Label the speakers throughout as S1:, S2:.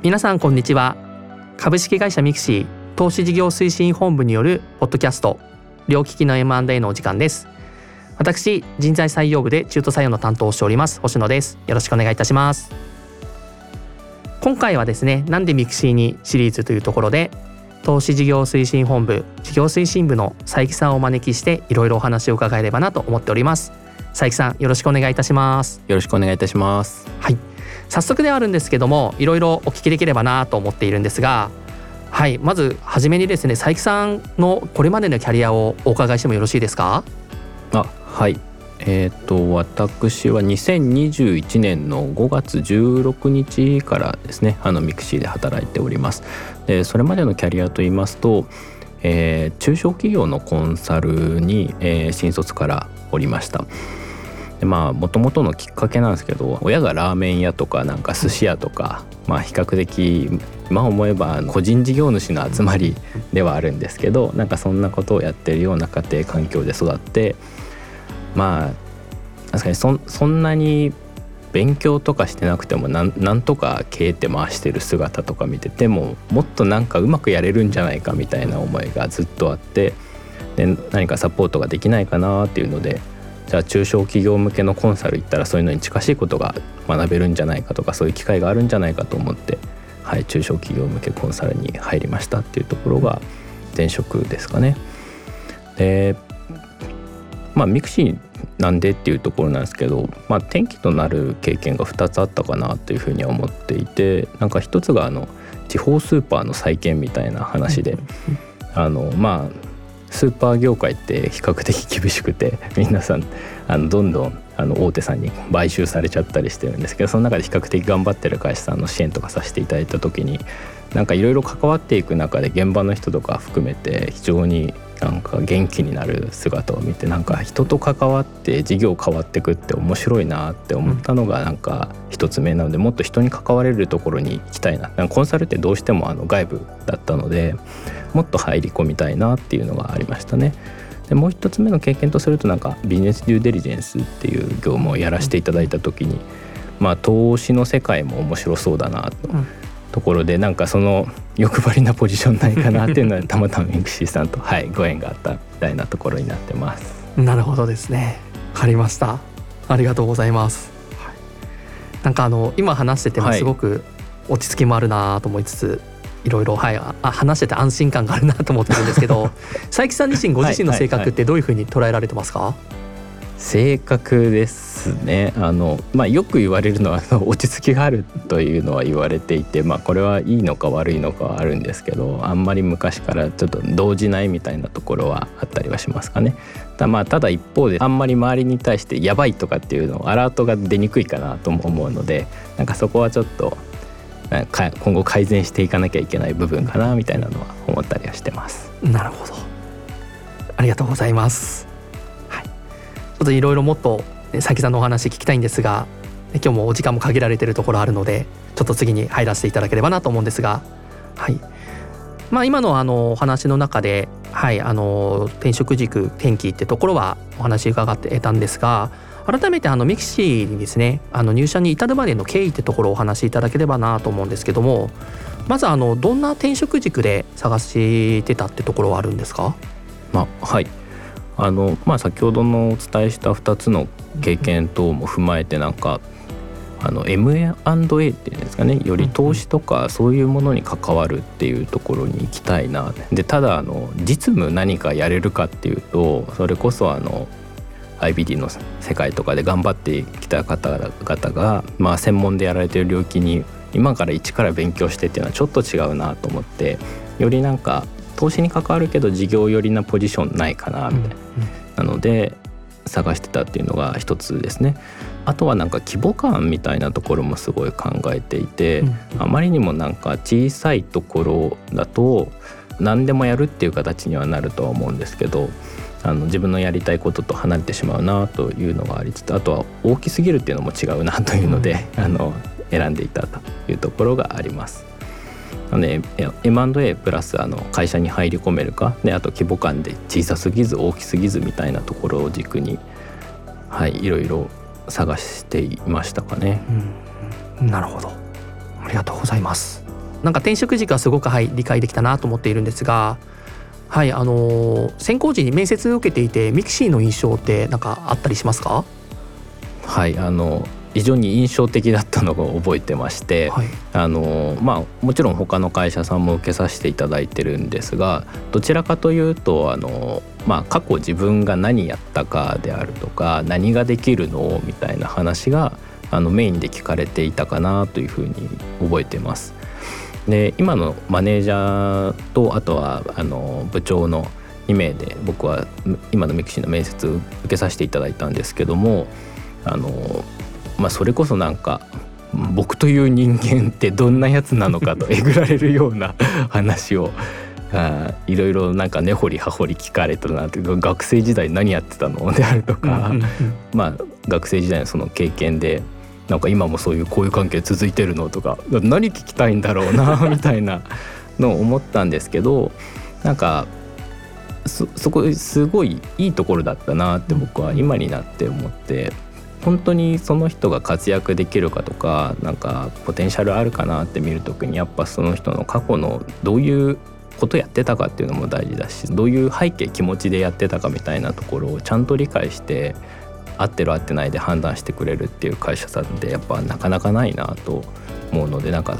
S1: 皆さんこんにちは。株式会社 MIXI 投資事業推進本部によるポッドキャスト両利きの M&A のお時間です。私人材採用部で中途採用の担当をしております星野です。よろしくお願いいたします。今回はですねなんで MIXI にシリーズというところで投資事業推進本部事業推進部の佐伯さんをお招きしていろいろお話を伺えればなと思っております。佐伯さんよろしくお願いいたします。
S2: よろしくお願いいたします。
S1: はい早速ではあるんですけどもいろいろお聞きできればなと思っているんですがはいまず初めにですね佐伯さんのこれまでのキャリアをお伺いしてもよろしいですか？
S2: あはい。え、ー、と私は2021年の5月16日からですねあのミクシーで働いております。でそれまでのキャリアと言いますと、えー、中小企業のコンサルに、えー、新卒からおりました。でまあもともとのきっかけなんですけど親がラーメン屋とかなんか寿司屋とか、まあ比較的今思えば個人事業主の集まりではあるんですけどなんかそんなことをやってるような家庭環境で育ってまあ確かにそそんなに勉強とかしてなくてもなんとか経営って回してる姿とか見ててももっとなんかうまくやれるんじゃないかみたいな思いがずっとあってで何かサポートができないかなっていうのでじゃあ中小企業向けのコンサル行ったらそういうのに近しいことが学べるんじゃないかとかそういう機会があるんじゃないかと思って、はい、中小企業向けコンサルに入りましたっていうところが前職ですかね。でまあミクシーなんでっていうところなんですけど、まあ、転機となる経験が2つあったかなというふうには思っていてなんか一つがあの地方スーパーの再建みたいな話で、あのまあスーパー業界って比較的厳しくて皆さんあのどんどんあの大手さんに買収されちゃったりしてるんですけどその中で比較的頑張ってる会社さんの支援とかさせていただいた時になんかいろいろ関わっていく中で現場の人とか含めて非常になんか元気になる姿を見てなんか人と関わって事業変わってくって面白いなって思ったのがなんか一つ目なのでもっと人に関われるところに行きたいなコンサルってどうしてもあの外部だったのでもっと入り込みたいなっていうのがありましたね。でもう一つ目の経験とするとなんかビジネスデューデリジェンスっていう業務をやらせていただいた時に、まあ投資の世界も面白そうだなとところでなんかその欲張りなポジションないかなっていうのはたまたまミクシーさんと、はい、ご縁があったみたいなところになってます。
S1: なるほどですね。わかりました。ありがとうございます。はい、なんかあの今話しててもすごく落ち着きもあるなと思いつつ、はいいろいろ、はい、あ話してて安心感があるなと思ってるんですけど 佐伯さん自身ご自身の性格ってどういうふうに捉えられてますか、はいはいはい
S2: 性格ですねあの、まあ、よく言われるのは 落ち着きがあるというのは言われていて、まあ、これはいいのか悪いのかはあるんですけどあんまり昔からちょっと動じないみたいなところはあったりはしますかね。たまあただ一方であんまり周りに対してやばいとかっていうのアラートが出にくいかなとも思うのでなんかそこはちょっと今後改善していかなきゃいけない部分かなみたいなのは思ったりはしてます。
S1: なるほどありがとうございます。ちょっといろいろもっと佐木さんのお話聞きたいんですが今日もお時間も限られてるところあるのでちょっと次に入らせていただければなと思うんですがはい。まあ今のあのお話の中ではいあの転職軸転機ってところはお話伺ってたんですが改めてあのミキシーにですねあの入社に至るまでの経緯ってところをお話しいただければなと思うんですけどもまずあのどんな転職軸で探してたってところはあるんですか？
S2: まあはい。あの、まあ、先ほどのお伝えした2つの経験等も踏まえてなんかあの M&A っていうんですかねより投資とかそういうものに関わるっていうところに行きたいな。でただあの実務何かやれるかっていうとそれこそあの IBD の世界とかで頑張ってきた方々が、まあ、専門でやられてる領域に今から一から勉強してっていうのはちょっと違うなと思ってよりなんか投資に関わるけど事業寄りなポジションないかなみたいな、なので探してたっていうのが一つですね。あとはなんか規模感みたいなところもすごい考えていて、あまりにもなんか小さいところだと何でもやるっていう形にはなるとは思うんですけどあの自分のやりたいことと離れてしまうなというのがありつつあとは大きすぎるっていうのも違うなというので、あの選んでいたというところがあります。なので M&A プラスあの会社に入り込めるかであと規模感で小さすぎず大きすぎずみたいなところを軸にはいいろいろ探していましたかね。
S1: うん、なるほどありがとうございます。なんか転職軸はすごくはい理解できたなと思っているんですがはいあの選考時に面接を受けていてミクシーの印象ってなんかあったりしますか？
S2: はいあの非常に印象的だったのを覚えてまして、はい、あのまあ、もちろん他の会社さんも受けさせていただいてるんですがどちらかというとあの、まあ、過去自分が何やったかであるとか何ができるのみたいな話があのメインで聞かれていたかなというふうに覚えてます。で今のマネージャーとあとはあの部長の2名で僕は今のミクシーの面接受けさせていただいたんですけどもあのまあ、それこそなんか僕という人間ってどんなやつなのかとえぐられるような話をあいろいろなんか根掘り葉掘り聞かれたなって学生時代何やってたのであるとか、まあ学生時代のその経験でなんか今もそういう交友関係続いてるのとか何聞きたいんだろうな みたいなのを思ったんですけどなんかそこすごいいいところだったなって僕は今になって思って本当にその人が活躍できるかとかなんかポテンシャルあるかなって見る時にやっぱその人の過去のどういうことやってたかっていうのも大事だしどういう背景気持ちでやってたかみたいなところをちゃんと理解して合ってる合ってないで判断してくれるっていう会社さんってやっぱなかなかないなと思うのでなんか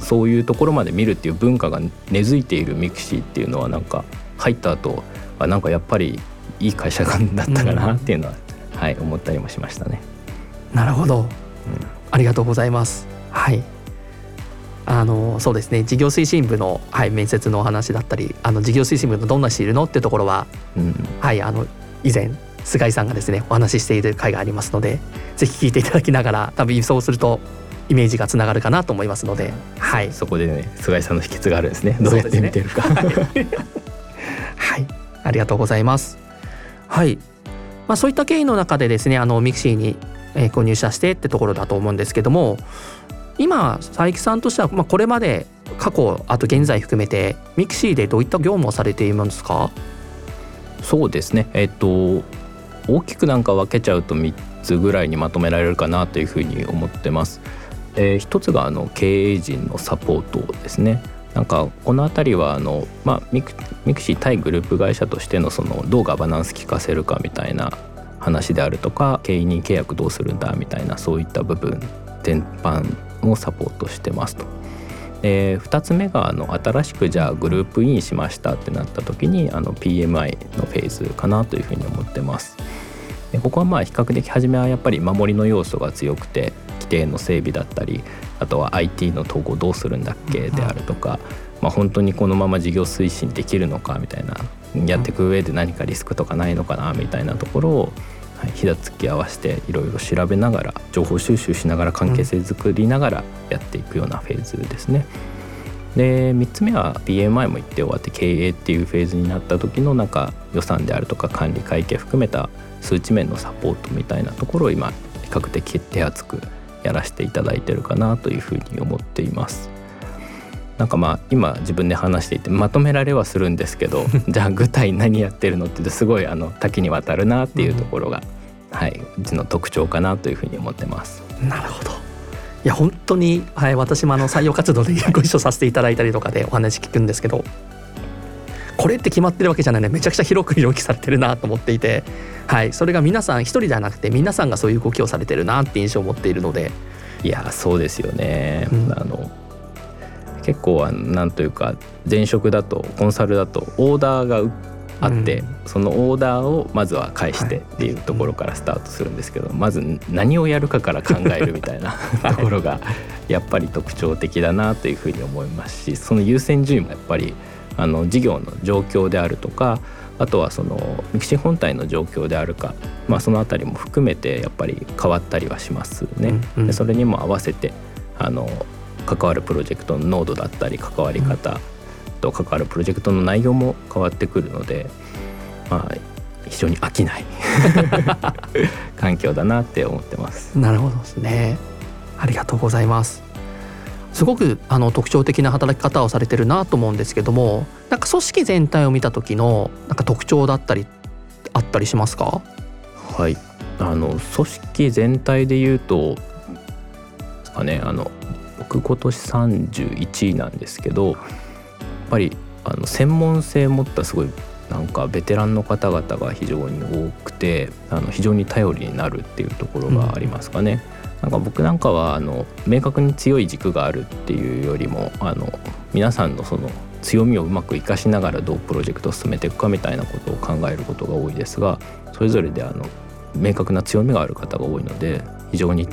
S2: そういうところまで見るっていう文化が根付いているミクシーっていうのはなんか入った後あなんかやっぱりいい会社だったかなっていうのははい、思ったりもしましたね。
S1: なるほど、うん、ありがとうございます。はい。あのそうですね。事業推進部の、はい、面接のお話だったりあの事業推進部のどんな人いるのっていうところは、うん、はいあの以前菅井さんがですねお話ししている回がありますのでぜひ聞いていただきながら多分そうするとイメージがつながるかなと思いますので、はい、
S2: そこでね菅井さんの秘訣があるんですね。どうやって見てるか、ね、
S1: はい。ありがとうございます。はいまあ、そういった経緯の中でですねあのミクシーに、えー、入社してってところだと思うんですけども今佐伯さんとしては、まあ、これまで過去あと現在含めてミクシーでどういった業務をされていますか？
S2: そうですねえっ、と大きくなんか分けちゃうと3つぐらいにまとめられるかなというふうに思ってます。えー、一つがあの経営陣のサポートですね。なんかこの辺りはあの、まあ、ミクミクシー対グループ会社としてのそのどうガバナンス効かせるかみたいな話であるとか経営陣契約どうするんだみたいなそういった部分全般をサポートしてますと。で2つ目があの新しくじゃあグループインしましたってなった時にあの PMI のフェーズかなというふうに思ってます。ここはまあ比較的初めはやっぱり守りの要素が強くて規定の整備だったりあとは IT の統合どうするんだっけであるとか、まあ、本当にこのまま事業推進できるのかみたいなやっていく上で何かリスクとかないのかなみたいなところをひだつき合わせていろいろ調べながら情報収集しながら関係性作りながらやっていくようなフェーズですね。で3つ目は PMI も言って終わって経営っていうフェーズになった時のなんか予算であるとか管理会計含めた数値面のサポートみたいなところを今比較的手厚くやらせていただいてるかなというふうに思っています。なんかまあ今自分で話していてまとめられはするんですけど じゃあ具体何やってるのってすごいあの多岐にわたるなっていうところが、うん、はい、うちの特徴かなというふうに思ってます。
S1: なるほどいや本当に、はい、私もあの採用活動でご一緒させていただいたりとかでお話聞くんですけどこれって決まってるわけじゃないね。めちゃくちゃ広く表記されてるなと思っていて、はい、それが皆さん一人ではなくて皆さんがそういう動きをされてるなって印象を持っているので。
S2: いやそうですよね、うん、あの結構はなんというか前職だとコンサルだとオーダーがあって、うん、そのオーダーをまずは返してっていうところからスタートするんですけど、はい、まず何をやるかから考えるみたいな ところがやっぱり特徴的だなというふうに思いますしその優先順位もやっぱりあの事業の状況であるとかあとはそのミクシー本体の状況であるか、まあ、その辺りも含めてやっぱり変わったりはしますね。うんうん、でそれにも合わせてあの関わるプロジェクトの濃度だったり関わり方と関わるプロジェクトの内容も変わってくるので、まあ、非常に飽きない 環境だなって思ってます。
S1: なるほどですねありがとうございますすごくあの特徴的な働き方をされてるなと思うんですけどもなんか組織全体を見た時のなんか特徴だったりあったりしますか？
S2: はいあの組織全体で言うとですかねあの僕今年31位なんですけどやっぱりあの専門性を持ったすごいなんかベテランの方々が非常に多くてあの非常に頼りになるっていうところがありますかね。うん、なんか僕なんかはあの明確に強い軸があるっていうよりもあの皆さんのその強みをうまく生かしながらどうプロジェクトを進めていくかみたいなことを考えることが多いですがそれぞれであの明確な強みがある方が多いので非常に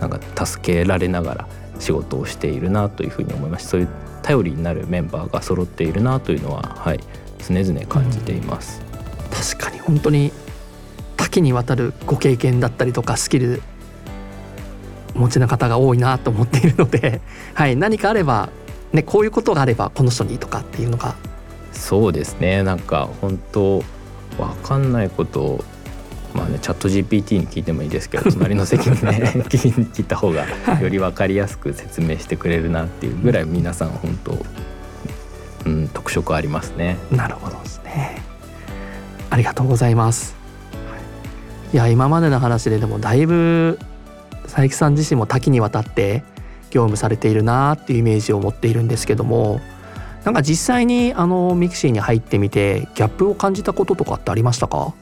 S2: なんか助けられながら仕事をしているなというふうに思いますそういう頼りになるメンバーが揃っているなというのは、はい、常々感じています。
S1: 確かに本当に多岐にわたるご経験だったりとかスキルお持ちの方が多いなと思っているので、はい、何かあれば、ね、こういうことがあればこの人にとかっていうのが
S2: そうですねなんか本当分かんないことまあねチャット GPT に聞いてもいいですけど 隣の席にね 聞いた方がより分かりやすく説明してくれるなっていうぐらい皆さん本当、うん、特色ありますね。
S1: なるほどですね。ありがとうございます。いや今までの話ででもだいぶ佐伯さん自身も多岐にわたって業務されているなっていうイメージを持っているんですけどもなんか実際にあのミクシーに入ってみてギャップを感じたこととかってありましたか？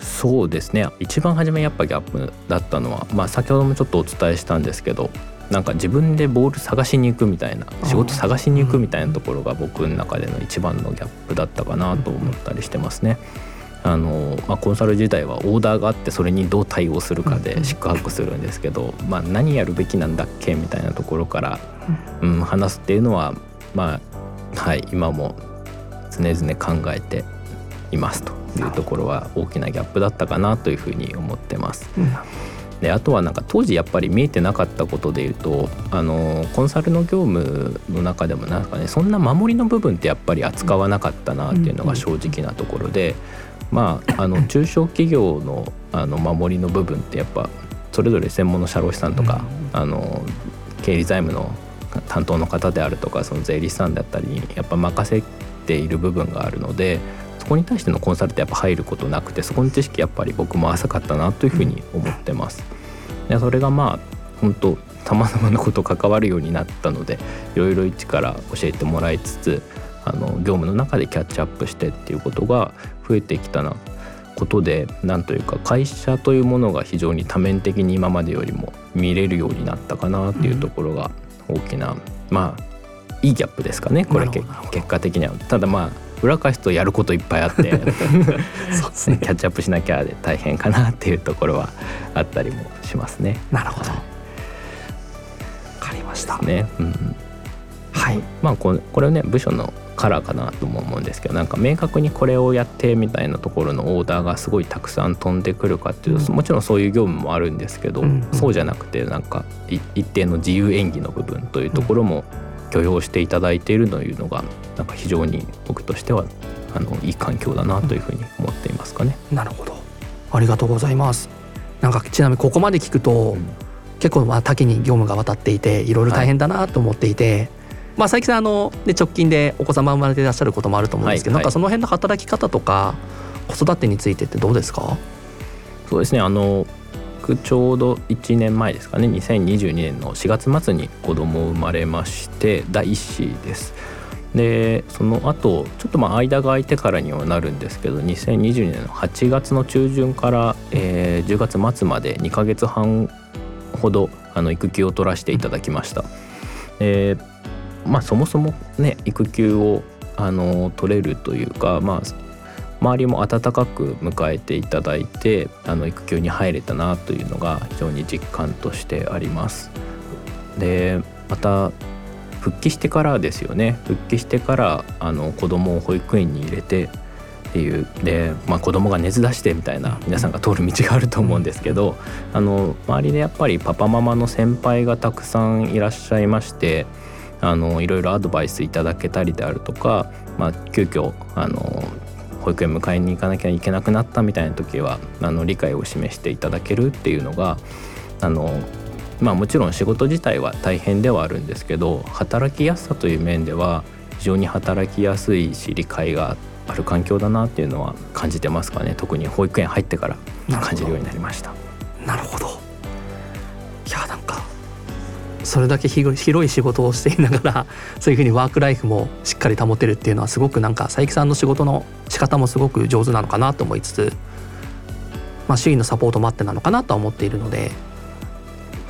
S2: そうですね。一番初めやっぱギャップだったのは、まあ、先ほどもちょっとお伝えしたんですけどなんか自分でボール探しに行くみたいな仕事探しに行くみたいなところが僕の中での一番のギャップだったかなと思ったりしてますね。あのまあ、コンサル自体はオーダーがあってそれにどう対応するかで出発するんですけど、まあ、何やるべきなんだっけみたいなところから、うん、話すっていうのは、まあはい、今も常々考えていますというところは大きなギャップだったかなというふうに思ってます。であとはなんか当時やっぱり見えてなかったことでいうとあのコンサルの業務の中でもなんかねそんな守りの部分ってやっぱり扱わなかったなっていうのが正直なところで、まああの中小企業のあの守りの部分ってやっぱそれぞれ専門の社労士さんとか、あの経理財務の担当の方であるとかその税理士さんだったりにやっぱ任せている部分があるのでこに対してのコンサルってやっぱ入ることなくてそこの知識やっぱり僕も浅かったなというふうに思ってます。でそれがまあ本当たまたまのこと関わるようになったのでいろいろ一から教えてもらいつつあの業務の中でキャッチアップしてっていうことが増えてきたなことでなんというか会社というものが非常に多面的に今までよりも見れるようになったかなっていうところが大きな、まあいいギャップですかねこれ結果的には。ただまあ裏返すとやることいっぱいあって そうですねキャッチアップしなきゃで大変かなっていうところはあったりもしますね。
S1: なるほど。わかりました。
S2: ね。うん、はい。まあこれこれね部署のカラーかなとも思うんですけどなんか明確にこれをやってみたいなところのオーダーがすごいたくさん飛んでくるかっていうと、うん、もちろんそういう業務もあるんですけど、うんうん、そうじゃなくてなんか一定の自由演技の部分というところも許容していただいているというのがなんか非常に僕としてはあのいい環境だなというふうに思っていますかね。
S1: なるほど。ありがとうございます。なんかちなみにここまで聞くと、うん、結構まあ多岐に業務が渡っていていろいろ大変だなと思っていて、はい、まあ佐伯さんあの、ね、直近でお子様生まれていらっしゃることもあると思うんですけど、はいはい、なんかその辺の働き方とか子育てについてってどうですか？
S2: そうですね。あのちょうど1年前ですかね。2022年の4月末に子供生まれまして第1子です。でその後ちょっとまあ間が空いてからにはなるんですけど2022年の8月の中旬から、えー、10月末まで2ヶ月半ほどあの育休を取らせていただきました。でまあそもそもね育休をあの取れるというかまあ周りも温かく迎えていただいてあの育休に入れたなというのが非常に実感としてあります。でまた復帰してからですよね復帰してからあの子供を保育園に入れてっていうで、まあ、子供が熱出してみたいな皆さんが通る道があると思うんですけどあの周りでやっぱりパパママの先輩がたくさんいらっしゃいましてあのいろいろアドバイスいただけたりであるとか、まあ、急遽あの保育園迎えに行かなきゃいけなくなったみたいな時はあの理解を示していただけるっていうのがあのまあもちろん仕事自体は大変ではあるんですけど働きやすさという面では非常に働きやすいし理解がある環境だなっていうのは感じてますかね。特に保育園入ってから感じるようになりました。
S1: なるほど。それだけ広い仕事をしていながら そういうふうにワークライフもしっかり保てるっていうのはすごくなんか佐伯さんの仕事の仕方もすごく上手なのかなと思いつつ、まあ、周囲のサポートもあってなのかなとは思っているので。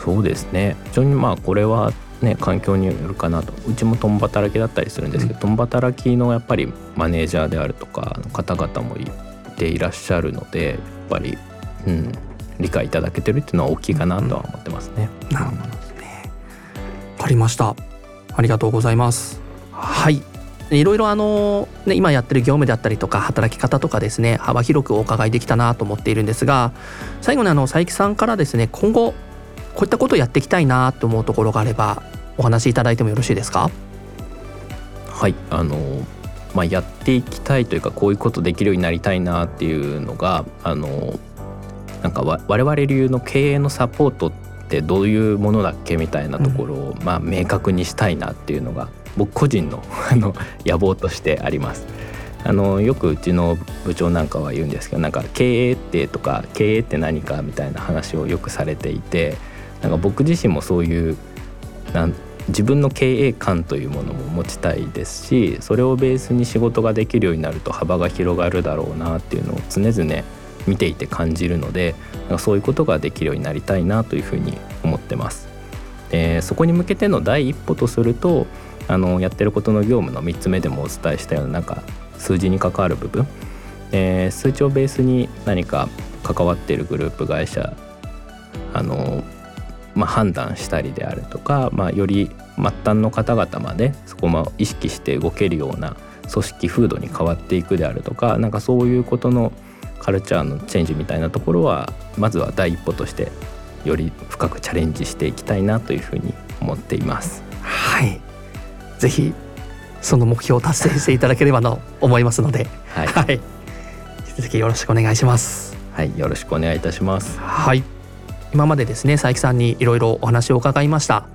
S2: そうですね。非常にまあこれはね環境によるかなと。うちも共働きだったりするんですけど、うん、共働きのやっぱりマネージャーであるとかの方々もいていらっしゃるのでやっぱり、うん、理解いただけてるっていうのは大きいかなとは思ってますね。
S1: うん、なるほどかりました。ありがとうございます。はい。いろいろあの、ね、今やってる業務であったりとか働き方とかですね幅広くお伺いできたなと思っているんですが最後にあの佐伯さんからですね今後こういったことをやっていきたいなと思うところがあればお話しいただいてもよろしいですか？
S2: はいあのまあ、やっていきたいというかこういうことできるようになりたいなっていうのがあのなんか我々流の経営のサポートってどういうものだっけみたいなところを、まあ、明確にしたいなっていうのが僕個人の あの野望としてあります。あのよくうちの部長なんかは言うんですけどなんか経営ってとか経営って何かみたいな話をよくされていてなんか僕自身もそういうなん自分の経営観というものも持ちたいですしそれをベースに仕事ができるようになると幅が広がるだろうなっていうのを常々見ていて感じるのでそういうことができるようになりたいなというふうに思ってます。でそこに向けての第一歩とするとあのやってることの業務の3つ目でもお伝えしたようななんか数字に関わる部分、えー、数値をベースに何か関わっているグループ会社あの、まあ、判断したりであるとか、まあ、より末端の方々までそこも意識して動けるような組織風土に変わっていくであるとかなんかそういうことのカルチャーのチェンジみたいなところはまずは第一歩としてより深くチャレンジしていきたいなというふうに思っています。
S1: はいぜひその目標を達成していただければと思いますので、はい、はい、引き続きよろしくお願いします。
S2: はい、よろしくお願いいたします。
S1: はい、今までですね佐伯さんにいろいろお話を伺いました。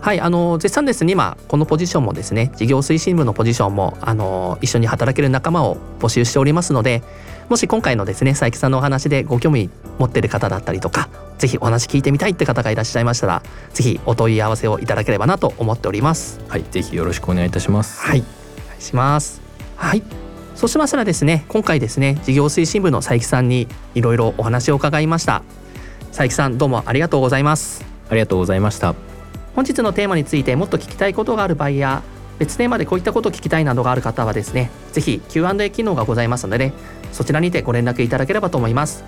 S1: はい、あの絶賛ですね今このポジションもですね事業推進部のポジションもあの一緒に働ける仲間を募集しておりますのでもし今回のですね佐伯さんのお話でご興味持ってる方だったりとかぜひお話聞いてみたいって方がいらっしゃいましたらぜひお問い合わせをいただければなと思っております。
S2: はいぜひよろしくお願いいたします。
S1: はいお願いします。はいそうしましたらですね今回ですね事業推進部の佐伯さんにいろいろお話を伺いました。佐伯さんどうもありがとうございます。
S2: ありがとうございました
S1: 本日のテーマについてもっと聞きたいことがある場合や別テーマでこういったことを聞きたいなどがある方はですねぜひ Q&A 機能がございますので、ね、そちらにてご連絡いただければと思います。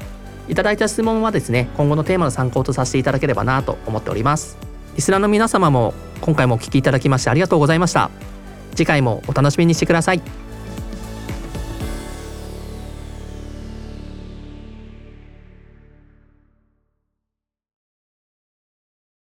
S1: いただいた質問はですね今後のテーマの参考とさせていただければなと思っております。リスナーの皆様も今回もお聞きいただきましてありがとうございました。次回もお楽しみにしてください。